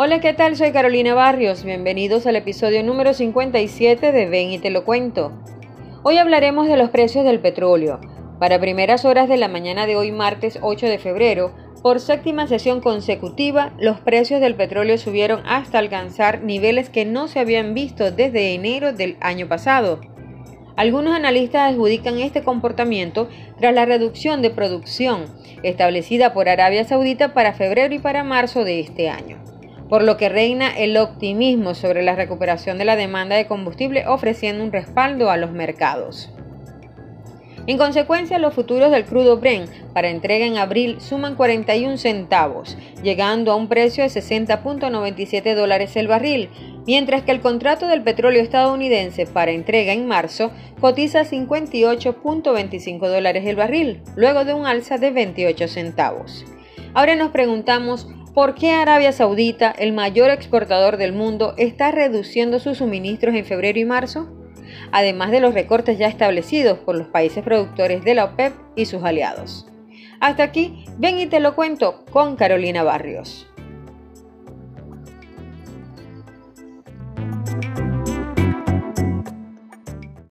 Hola, ¿qué tal? Soy Carolina Barrios. Bienvenidos al episodio número 57 de Ven y te lo cuento. Hoy hablaremos de los precios del petróleo. Para primeras horas de la mañana de hoy, martes 8 de febrero, por séptima sesión consecutiva, los precios del petróleo subieron hasta alcanzar niveles que no se habían visto desde enero del año pasado. Algunos analistas adjudican este comportamiento tras la reducción de producción establecida por Arabia Saudita para febrero y para marzo de este año por lo que reina el optimismo sobre la recuperación de la demanda de combustible ofreciendo un respaldo a los mercados. En consecuencia, los futuros del crudo Brent para entrega en abril suman 41 centavos, llegando a un precio de 60.97 dólares el barril, mientras que el contrato del petróleo estadounidense para entrega en marzo cotiza 58.25 dólares el barril, luego de un alza de 28 centavos. Ahora nos preguntamos ¿Por qué Arabia Saudita, el mayor exportador del mundo, está reduciendo sus suministros en febrero y marzo? Además de los recortes ya establecidos por los países productores de la OPEP y sus aliados. Hasta aquí, ven y te lo cuento con Carolina Barrios.